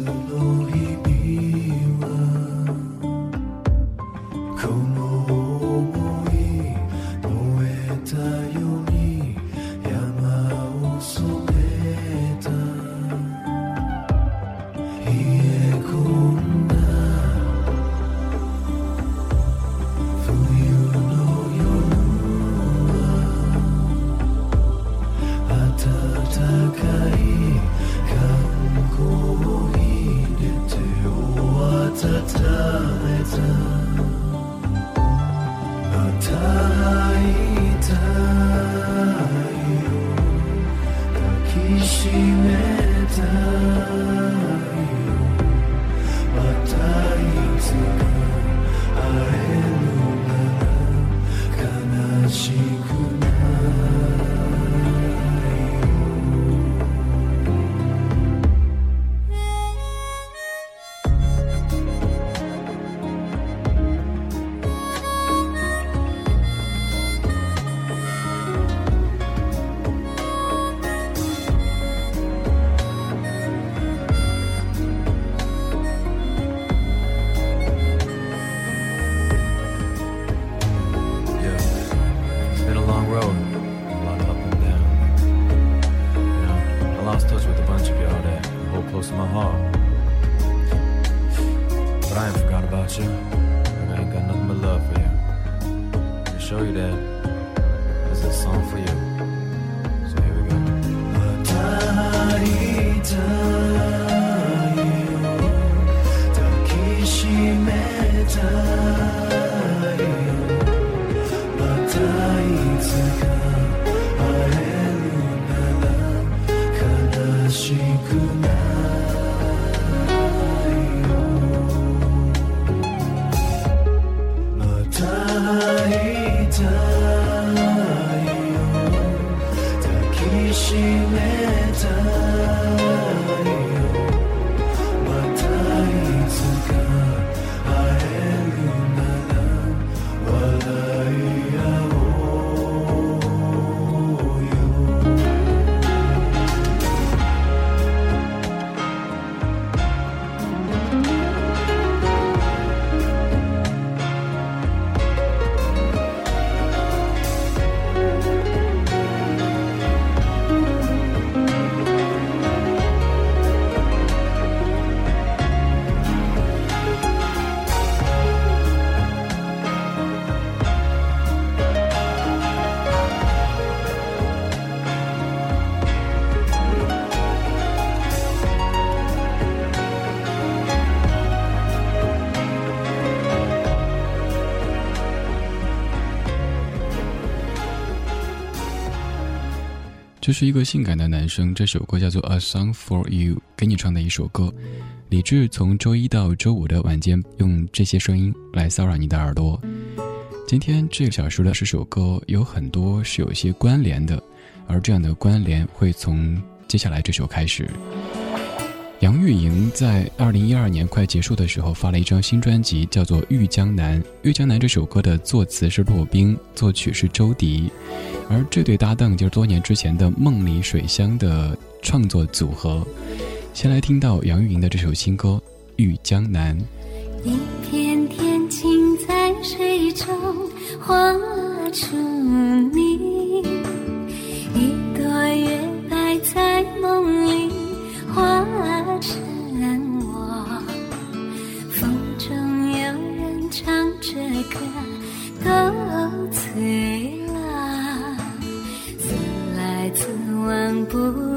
Lord, he be 这是一个性感的男生，这首歌叫做《A Song for You》，给你唱的一首歌。李志从周一到周五的晚间，用这些声音来骚扰你的耳朵。今天这个小时的十首歌有很多是有些关联的，而这样的关联会从接下来这首开始。杨钰莹在二零一二年快结束的时候发了一张新专辑，叫做《玉江南》。《玉江南》这首歌的作词是骆宾，作曲是周迪，而这对搭档就是多年之前的梦里水乡的创作组合。先来听到杨钰莹的这首新歌《玉江南》。一片天晴在水中画出你，一朵月白在梦里化成我。风中有人唱着歌，不。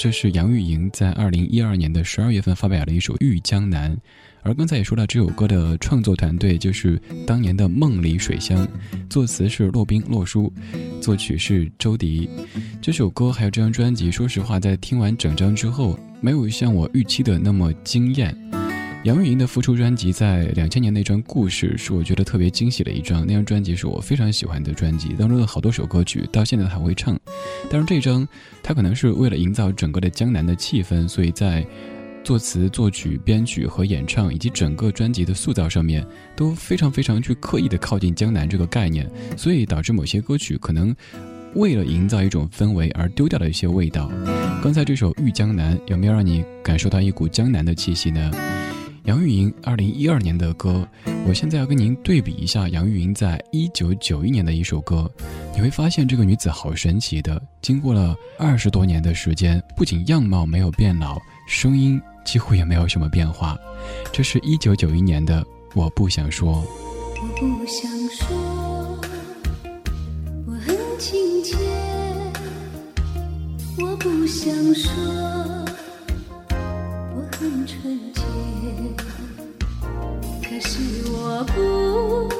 这是杨钰莹在二零一二年的十二月份发表的一首《玉江南》，而刚才也说到这首歌的创作团队就是当年的梦里水乡，作词是骆宾骆叔，作曲是周迪。这首歌还有这张专辑，说实话，在听完整张之后，没有像我预期的那么惊艳。杨钰莹的复出专辑在两千年那张《故事》是我觉得特别惊喜的一张，那张专辑是我非常喜欢的专辑，当中的好多首歌曲到现在还会唱。但是这张，他可能是为了营造整个的江南的气氛，所以在作词、作曲、编曲和演唱以及整个专辑的塑造上面都非常非常去刻意的靠近江南这个概念，所以导致某些歌曲可能为了营造一种氛围而丢掉了一些味道。刚才这首《遇江南》有没有让你感受到一股江南的气息呢？杨钰莹二零一二年的歌，我现在要跟您对比一下杨钰莹在一九九一年的一首歌，你会发现这个女子好神奇的，经过了二十多年的时间，不仅样貌没有变老，声音几乎也没有什么变化。这是一九九一年的《我不想说》。我不想说，我很亲切。我不想说。我很纯洁，是我不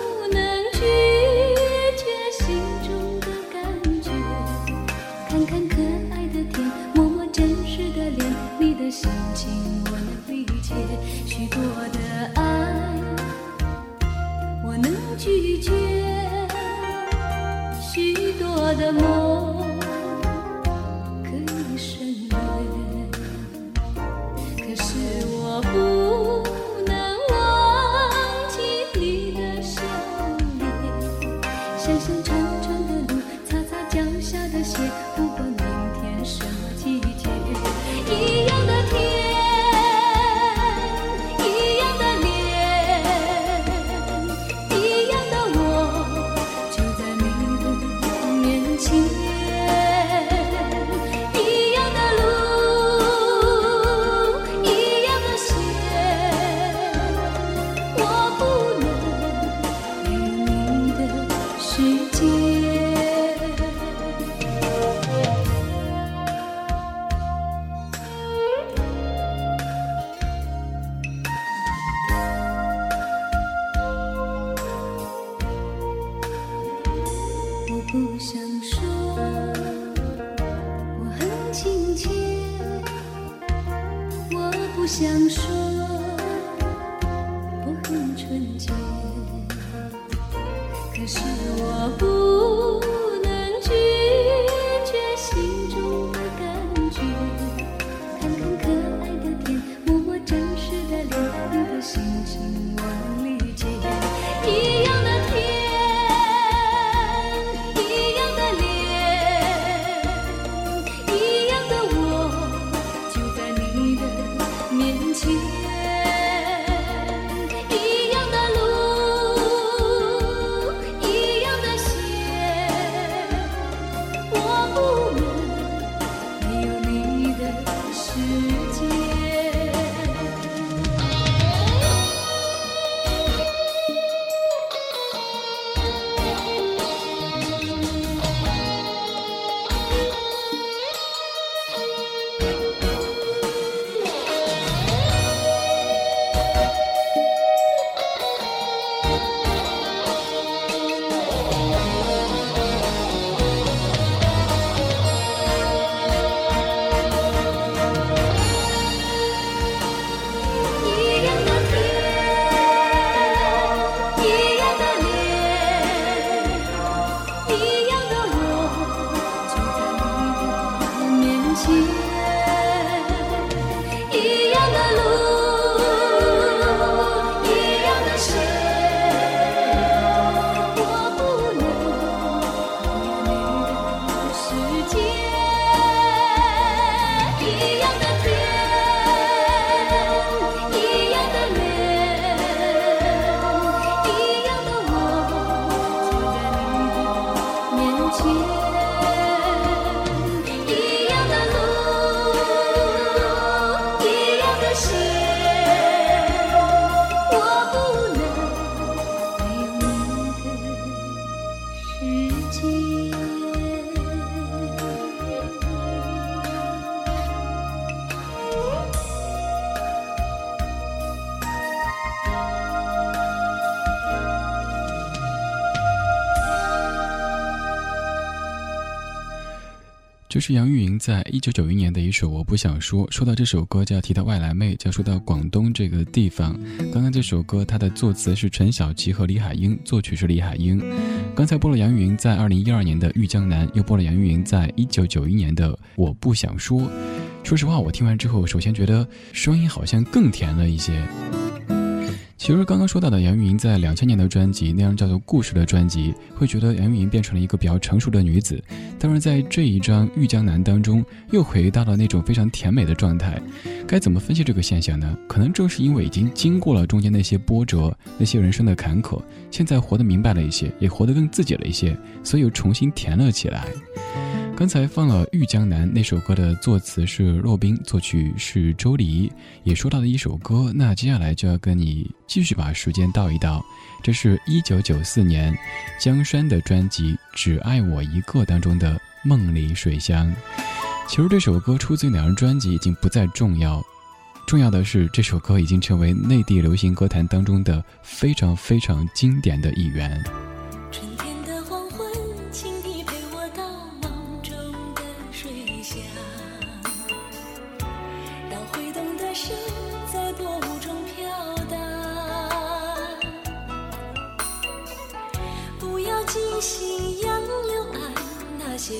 就是杨钰莹在一九九一年的一首《我不想说》。说到这首歌，就要提到外来妹，就要说到广东这个地方。刚刚这首歌，它的作词是陈小琪和李海英，作曲是李海英。刚才播了杨钰莹在二零一二年的《玉江南》，又播了杨钰莹在一九九一年的《我不想说》。说实话，我听完之后，首先觉得声音好像更甜了一些。其实刚刚说到的杨钰莹在两千年的专辑，那张叫做《故事》的专辑，会觉得杨钰莹变成了一个比较成熟的女子。但是在这一张《玉江南》当中，又回到了那种非常甜美的状态。该怎么分析这个现象呢？可能正是因为已经经过了中间那些波折、那些人生的坎坷，现在活得明白了一些，也活得更自己了一些，所以又重新甜了起来。刚才放了《玉江南》那首歌的作词是骆宾，作曲是周黎，也说到了一首歌。那接下来就要跟你继续把时间倒一倒，这是一九九四年江山的专辑《只爱我一个》当中的《梦里水乡》。其实这首歌出自于哪张专辑已经不再重要，重要的是这首歌已经成为内地流行歌坛当中的非常非常经典的一员。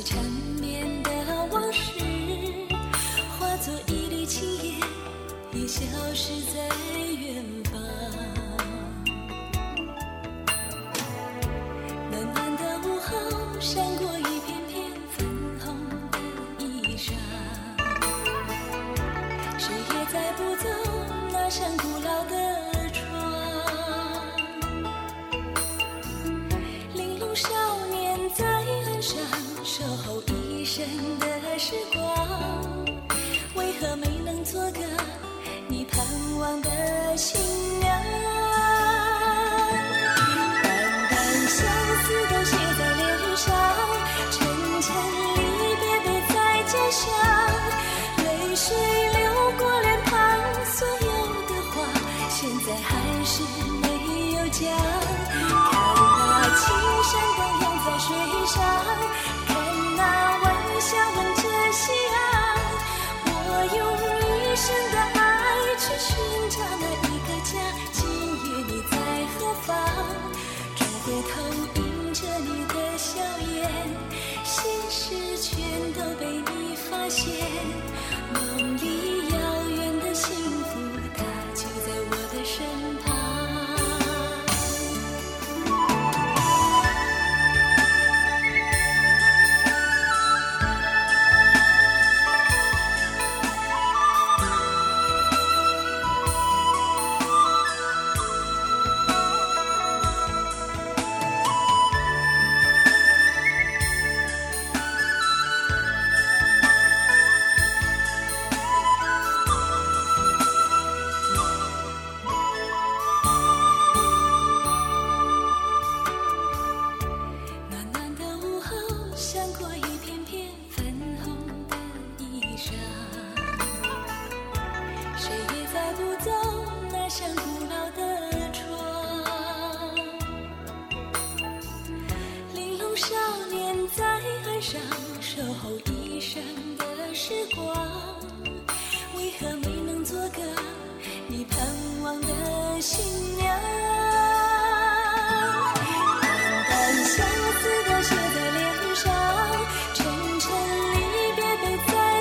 些想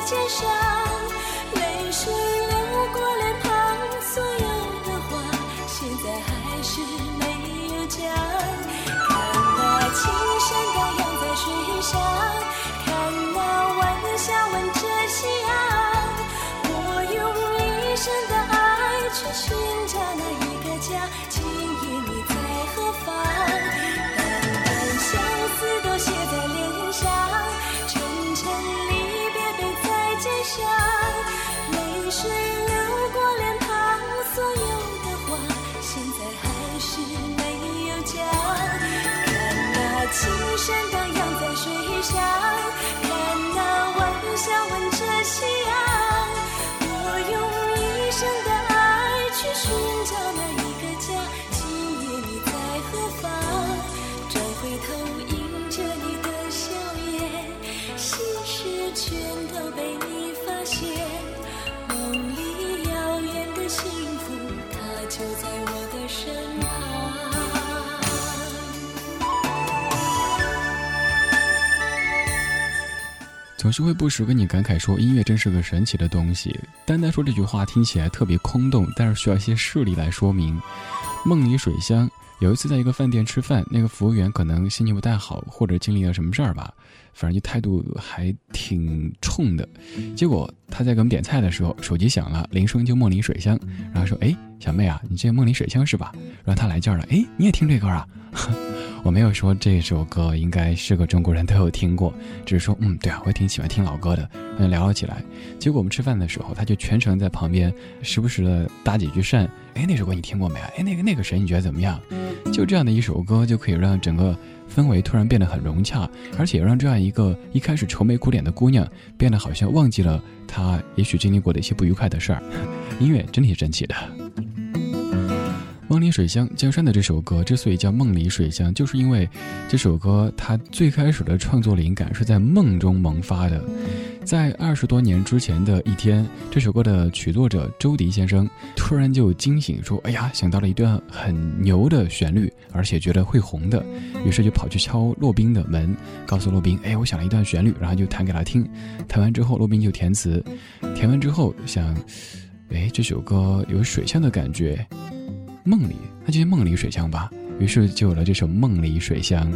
肩上。失去。我是会不时跟你感慨说，音乐真是个神奇的东西。单单说这句话听起来特别空洞，但是需要一些事例来说明。梦里水乡，有一次在一个饭店吃饭，那个服务员可能心情不太好，或者经历了什么事儿吧，反正就态度还挺冲的。结果他在给我们点菜的时候，手机响了，铃声就梦里水乡，然后说：“哎，小妹啊，你这梦里水乡是吧？”然后他来劲了：“哎，你也听这歌啊？” 我没有说这首歌应该是个中国人都有听过，只是说，嗯，对啊，我挺喜欢听老歌的，嗯，聊了起来。结果我们吃饭的时候，他就全程在旁边，时不时的搭几句讪。哎，那首歌你听过没啊？哎，那个那个谁，你觉得怎么样？就这样的一首歌，就可以让整个氛围突然变得很融洽，而且让这样一个一开始愁眉苦脸的姑娘，变得好像忘记了她也许经历过的一些不愉快的事儿。音乐真挺神奇的。梦里水乡，江山的这首歌之所以叫梦里水乡，就是因为这首歌它最开始的创作灵感是在梦中萌发的。在二十多年之前的一天，这首歌的曲作者周迪先生突然就惊醒，说：“哎呀，想到了一段很牛的旋律，而且觉得会红的。”于是就跑去敲骆宾的门，告诉骆宾：“哎，我想了一段旋律。”然后就弹给他听。弹完之后，骆宾就填词。填完之后想：“哎，这首歌有水乡的感觉。”梦里，那就是梦里水乡吧。于是就有了这首《梦里水乡》。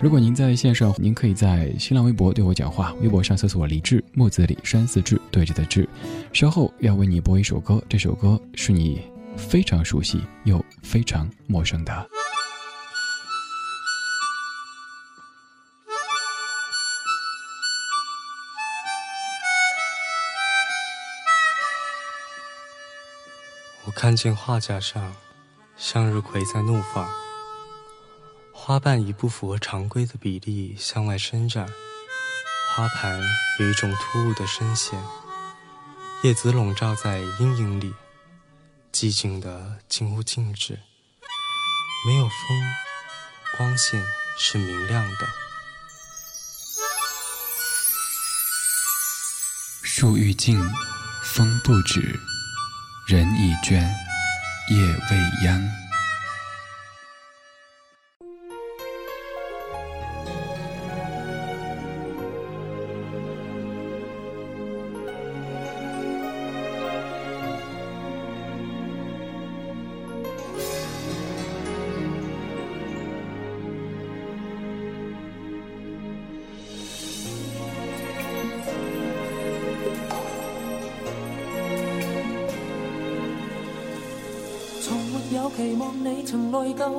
如果您在线上，您可以在新浪微博对我讲话，微博上搜索“李志木子李山寺志对着的志”。稍后要为你播一首歌，这首歌是你非常熟悉又非常陌生的。我看见画架上，向日葵在怒放，花瓣以不符合常规的比例向外伸展，花盘有一种突兀的深陷，叶子笼罩在阴影里，寂静的近乎静止，没有风，光线是明亮的。树欲静，风不止。人已倦，夜未央。内疚，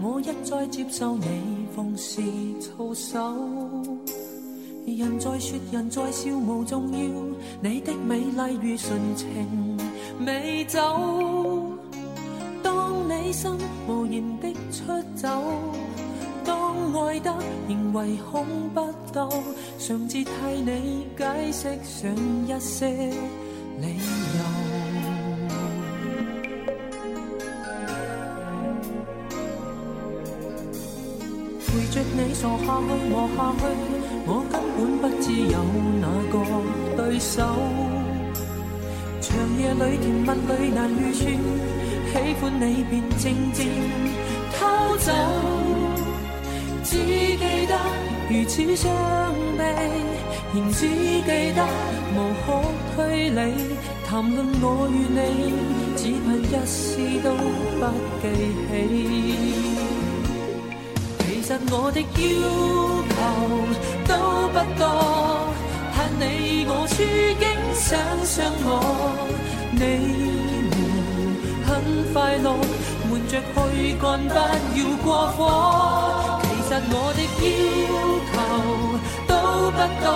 我一再接受你奉侍操守。人在说，人在笑，无重要。你的美丽如纯情美酒。当你心无言的出走，当爱得仍唯恐不到，尝试替你解释上一些理着你傻下去，磨下去，我根本不知有哪个对手。长夜里甜蜜里难预算，喜欢你便静静偷走。只记得如此伤悲，仍只记得无可推理。谈论我与你，只盼一丝都不记起。我的要求都不多，盼你我处境想想我，你们很快乐，瞒着去干不要过火。其实我的要求都不多，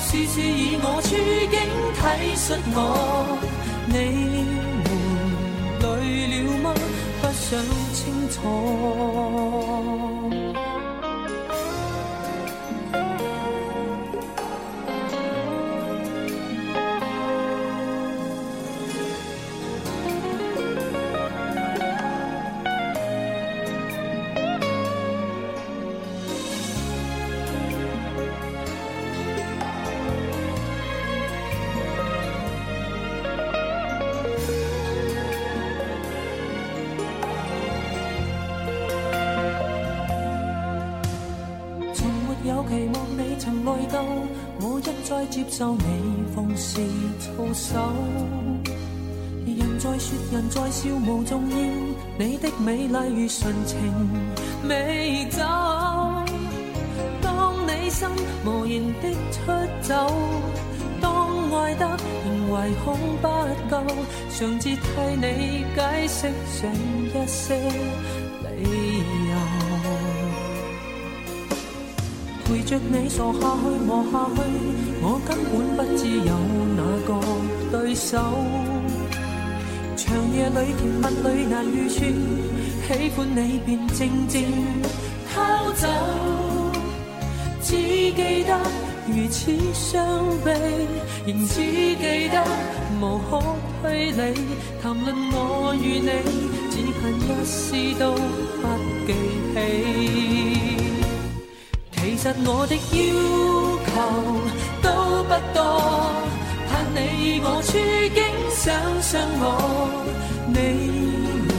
事事以我处境体恤我，你们累了吗？不想清楚。内疚，我一再接受你放肆操守。人在说，人在笑，无重要。你的美丽如纯情美酒。当你心无言的出走，当爱得仍唯恐不够，常自替你解释上一些着你傻下去，磨下去，我根本不知有哪个对手。长夜里甜蜜里难预算，喜欢你便静静偷走，只记得如此伤悲，仍只记得无可推理。谈论我与你，只恨一丝都不记起。其实我的要求都不多，盼你以我处境想想我，你们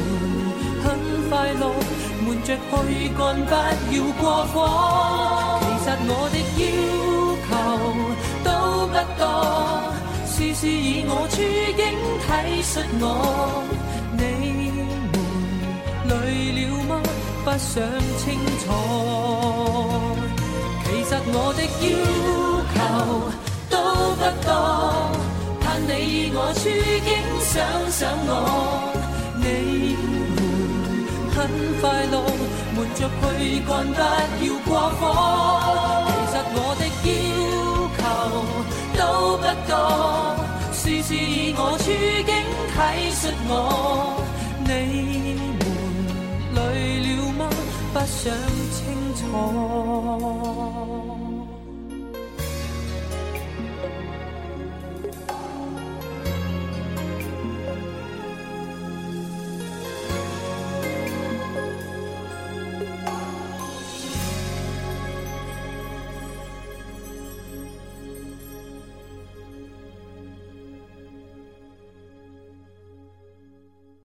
很快乐，瞒着去干，不要过火。其实我的要求都不多，事事以我处境体恤我，你们累了吗？不想清楚。其实我的要求都不多，盼你以我处境想想我，你们很快乐，瞒着去干，不要过火。其实我的要求都不多，事事以我处境体恤我，你们累了吗？不想错。